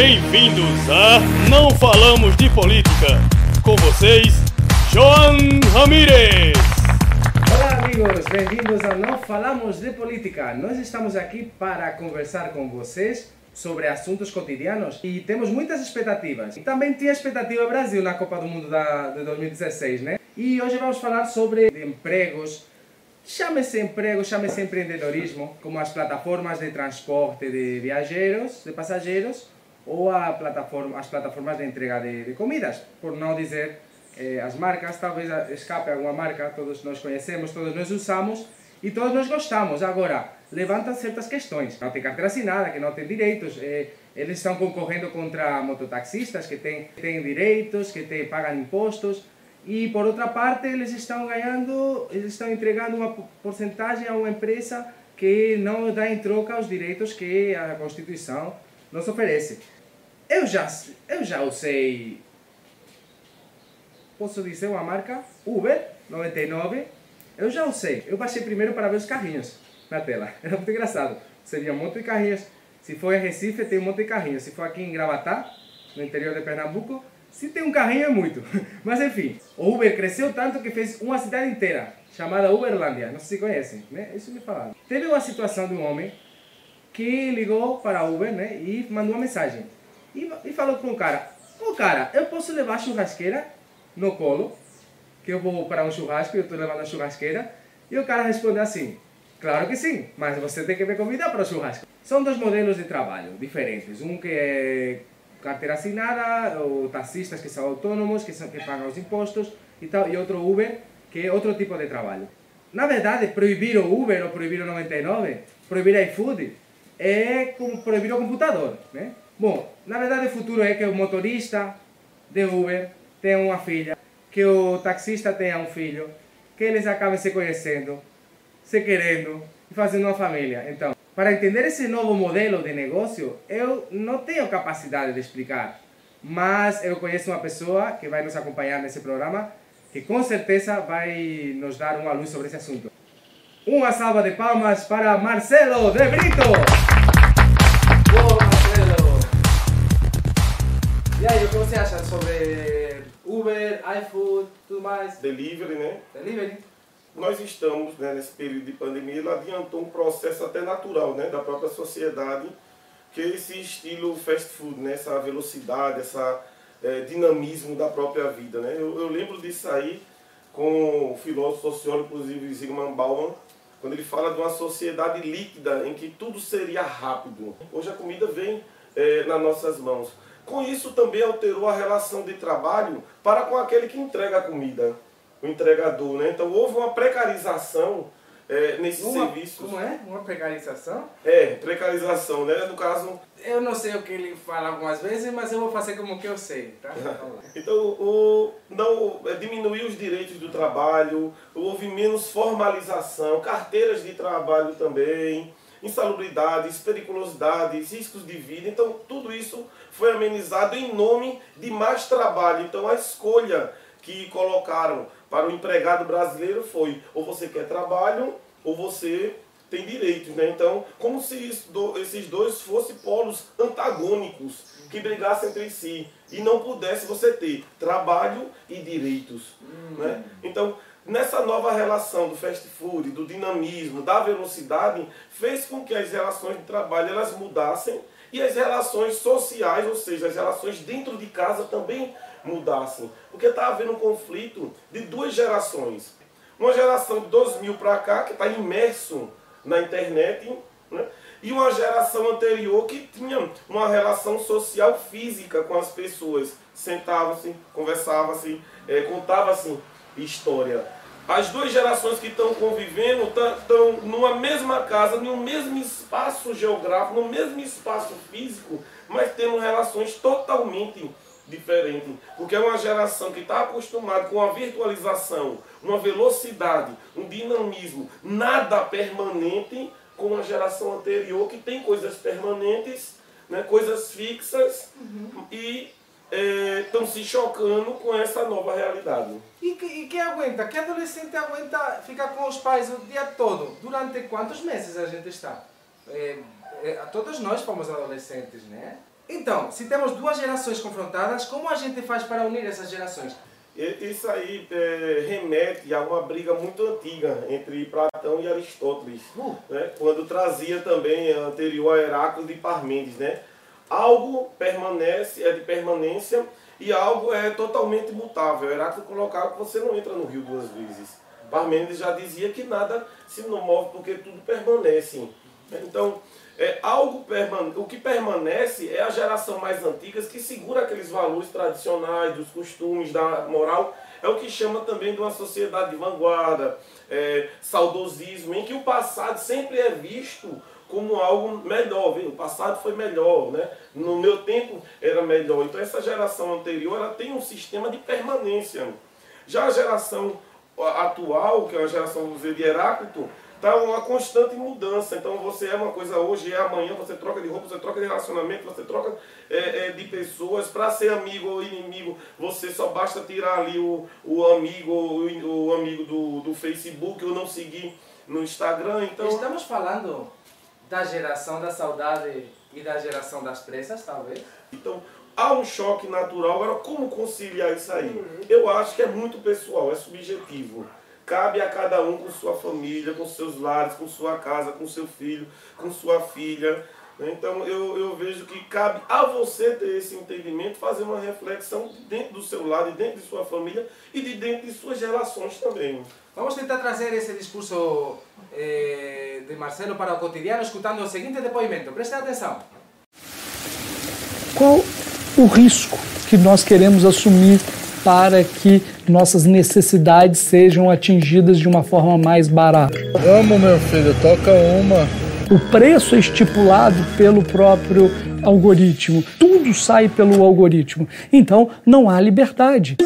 Bem-vindos a Não Falamos de Política. Com vocês, Joan Ramírez. Olá, amigos, bem-vindos ao Não Falamos de Política. Nós estamos aqui para conversar com vocês sobre assuntos cotidianos e temos muitas expectativas. E também tinha expectativa Brasil na Copa do Mundo da, de 2016, né? E hoje vamos falar sobre empregos, chame-se emprego, chame-se empreendedorismo, como as plataformas de transporte de viajeros, de passageiros, ou a plataforma, as plataformas de entrega de, de comidas, por não dizer eh, as marcas, talvez escape alguma marca, todos nós conhecemos, todos nós usamos e todos nós gostamos. Agora, levanta certas questões. Não tem carteira assinada, que não tem direitos. Eh, eles estão concorrendo contra mototaxistas que têm, têm direitos, que têm, pagam impostos. E por outra parte, eles estão ganhando, eles estão entregando uma porcentagem a uma empresa que não dá em troca os direitos que a Constituição nos oferece. Eu já, eu já usei, posso dizer uma marca, Uber 99, eu já usei. Eu baixei primeiro para ver os carrinhos na tela. Era muito engraçado. Você via um monte de carrinhos. Se for em Recife, tem um monte de carrinhos. Se for aqui em Gravatá, no interior de Pernambuco, se tem um carrinho é muito. Mas enfim, o Uber cresceu tanto que fez uma cidade inteira, chamada Uberlândia. Não sei se conhecem, né? Isso me falaram. Teve uma situação de um homem que ligou para a Uber né, e mandou uma mensagem. E, e falou para um cara, ô oh, cara, eu posso levar a churrasqueira no colo, que eu vou para um churrasco e eu estou levando a churrasqueira. E o cara respondeu assim, claro que sim, mas você tem que me convidar para o churrasco. São dois modelos de trabalho diferentes. Um que é carteira assinada, ou taxistas que são autônomos, que, são, que pagam os impostos, e, tal, e outro Uber, que é outro tipo de trabalho. Na verdade, proibir o Uber ou proibir o 99, proibir iFood, é proibir o computador. Né? Bom, na verdade o futuro é que o motorista de Uber tenha uma filha, que o taxista tenha um filho, que eles acabem se conhecendo, se querendo e fazendo uma família. Então, para entender esse novo modelo de negócio, eu não tenho capacidade de explicar, mas eu conheço uma pessoa que vai nos acompanhar nesse programa que com certeza vai nos dar uma luz sobre esse assunto. Uma salva de palmas para Marcelo de Brito! E aí, o que você acha sobre Uber, iFood, tudo mais? Delivery, né? Delivery. Nós estamos, né, nesse período de pandemia, ele adiantou um processo até natural, né, da própria sociedade, que é esse estilo fast food, né, essa velocidade, essa é, dinamismo da própria vida, né? Eu, eu lembro disso aí com o filósofo sociólogo, inclusive Zygmunt Bauman, quando ele fala de uma sociedade líquida em que tudo seria rápido. Hoje a comida vem é, nas nossas mãos. Com isso também alterou a relação de trabalho para com aquele que entrega a comida, o entregador. Né? Então houve uma precarização é, nesses uma, serviços. Como é? Uma precarização? É, precarização, né? No caso. Eu não sei o que ele fala algumas vezes, mas eu vou fazer como que eu sei, tá? então, o, não, é, diminuiu os direitos do trabalho, houve menos formalização, carteiras de trabalho também, insalubridades, periculosidades, riscos de vida. Então, tudo isso foi amenizado em nome de mais trabalho. Então, a escolha que colocaram para o empregado brasileiro foi ou você quer trabalho ou você tem direitos. Né? Então, como se esses dois fossem polos antagônicos que brigassem entre si e não pudesse você ter trabalho e direitos. Hum. Né? Então, nessa nova relação do fast food, do dinamismo, da velocidade, fez com que as relações de trabalho elas mudassem e as relações sociais, ou seja, as relações dentro de casa também mudassem. Porque está havendo um conflito de duas gerações. Uma geração de 2000 para cá, que está imerso na internet, né? e uma geração anterior que tinha uma relação social física com as pessoas. Sentavam-se, conversavam-se, é, contavam-se história. As duas gerações que estão convivendo estão numa mesma casa, no mesmo espaço geográfico, no mesmo espaço físico, mas tendo relações totalmente diferente, porque é uma geração que está acostumada com a virtualização, uma velocidade, um dinamismo, nada permanente, com a geração anterior que tem coisas permanentes, né, coisas fixas uhum. e estão é, se chocando com essa nova realidade. E, que, e quem aguenta? Que adolescente aguenta ficar com os pais o dia todo? Durante quantos meses a gente está? É, é, todos nós fomos adolescentes, né? Então, se temos duas gerações confrontadas, como a gente faz para unir essas gerações? Isso aí é, remete a uma briga muito antiga entre Platão e Aristóteles, uh. né? quando trazia também anterior a Heráclito e Parmênides. Né? Algo permanece, é de permanência, e algo é totalmente mutável. Heráclito colocava que você não entra no rio duas vezes. Parmênides já dizia que nada se não move porque tudo permanece. Então, é, algo o que permanece é a geração mais antiga que segura aqueles valores tradicionais, dos costumes, da moral. É o que chama também de uma sociedade de vanguarda, é, saudosismo, em que o passado sempre é visto como algo melhor. Viu? O passado foi melhor, né? no meu tempo era melhor. Então essa geração anterior ela tem um sistema de permanência. Já a geração atual, que é a geração de Heráclito, está uma constante mudança. Então você é uma coisa hoje, é amanhã, você troca de roupa, você troca de relacionamento, você troca é, é, de pessoas. Para ser amigo ou inimigo, você só basta tirar ali o, o amigo, o, o amigo do, do Facebook ou não seguir no Instagram. Então... Estamos falando da geração da saudade e da geração das pressas, talvez? Então, há um choque natural. Agora, como conciliar isso aí? Uhum. Eu acho que é muito pessoal, é subjetivo. Cabe a cada um com sua família, com seus lares, com sua casa, com seu filho, com sua filha. Né? Então eu, eu vejo que cabe a você ter esse entendimento, fazer uma reflexão dentro do seu lado, dentro de sua família e de dentro de suas relações também. Vamos tentar trazer esse discurso eh, de Marcelo para o cotidiano, escutando o seguinte depoimento. Preste atenção. Qual o risco que nós queremos assumir para que nossas necessidades sejam atingidas de uma forma mais barata. Vamos, meu filho, toca uma. O preço é estipulado pelo próprio algoritmo. Tudo sai pelo algoritmo. Então, não há liberdade.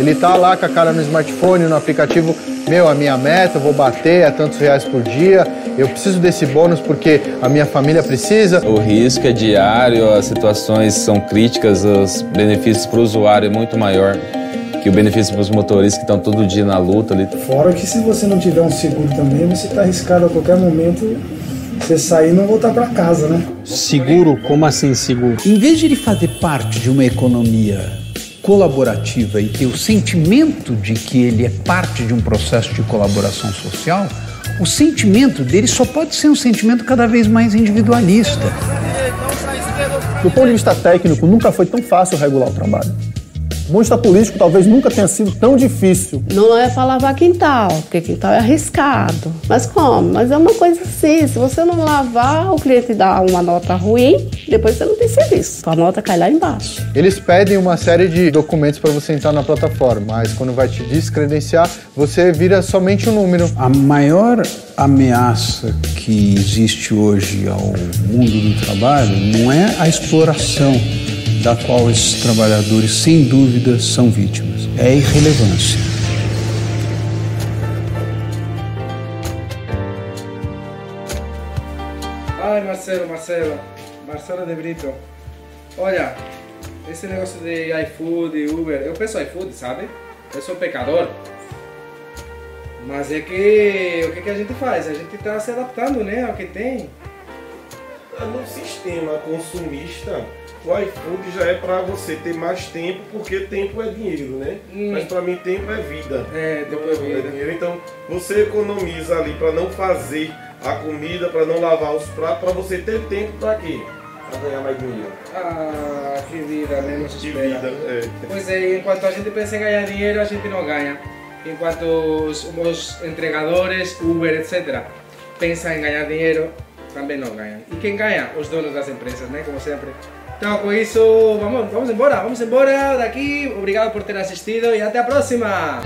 Ele tá lá com a cara no smartphone, no aplicativo, meu, a minha meta, eu vou bater a tantos reais por dia, eu preciso desse bônus porque a minha família precisa. O risco é diário, as situações são críticas, os benefícios para o usuário é muito maior que o benefício para os motoristas que estão todo dia na luta ali. Fora que se você não tiver um seguro também, você está arriscado a qualquer momento você sair e não voltar para casa, né? Seguro? Como assim seguro? Em vez de ele fazer parte de uma economia colaborativa e ter o sentimento de que ele é parte de um processo de colaboração social, o sentimento dele só pode ser um sentimento cada vez mais individualista. Do ponto de vista técnico, nunca foi tão fácil regular o trabalho. O ponto político talvez nunca tenha sido tão difícil. Não é para lavar quintal, porque quintal é arriscado. Mas como? Mas é uma coisa assim, se você não lavar, o cliente dá uma nota ruim, depois você não tem serviço. A nota cai lá embaixo. Eles pedem uma série de documentos para você entrar na plataforma, mas quando vai te descredenciar, você vira somente um número. A maior ameaça que existe hoje ao mundo do trabalho não é a exploração da qual esses trabalhadores, sem dúvida, são vítimas. É a irrelevância. Ai, Marcelo, Marcelo, Marcelo de Brito. Olha, esse negócio de iFood, Uber, eu penso iFood, sabe? Eu sou pecador. Mas é que o que, que a gente faz? A gente está se adaptando né, ao que tem. No sistema consumista, o iFood já é para você ter mais tempo, porque tempo é dinheiro, né? Hum. Mas para mim tempo é vida. É, tempo é, vida. É dinheiro. Então você economiza ali para não fazer a comida, para não lavar os pratos, para você ter tempo para quê? Para ganhar mais dinheiro. Ah, que vida, né? Que vida, é. Pois é, enquanto a gente pensa em ganhar dinheiro, a gente não ganha. Enquanto os, os entregadores, Uber, etc., pensam em ganhar dinheiro, também não ganham. E quem ganha? Os donos das empresas, né? Como sempre. Então, com isso, vamos, vamos embora, vamos embora daqui. Obrigado por ter assistido e até a próxima!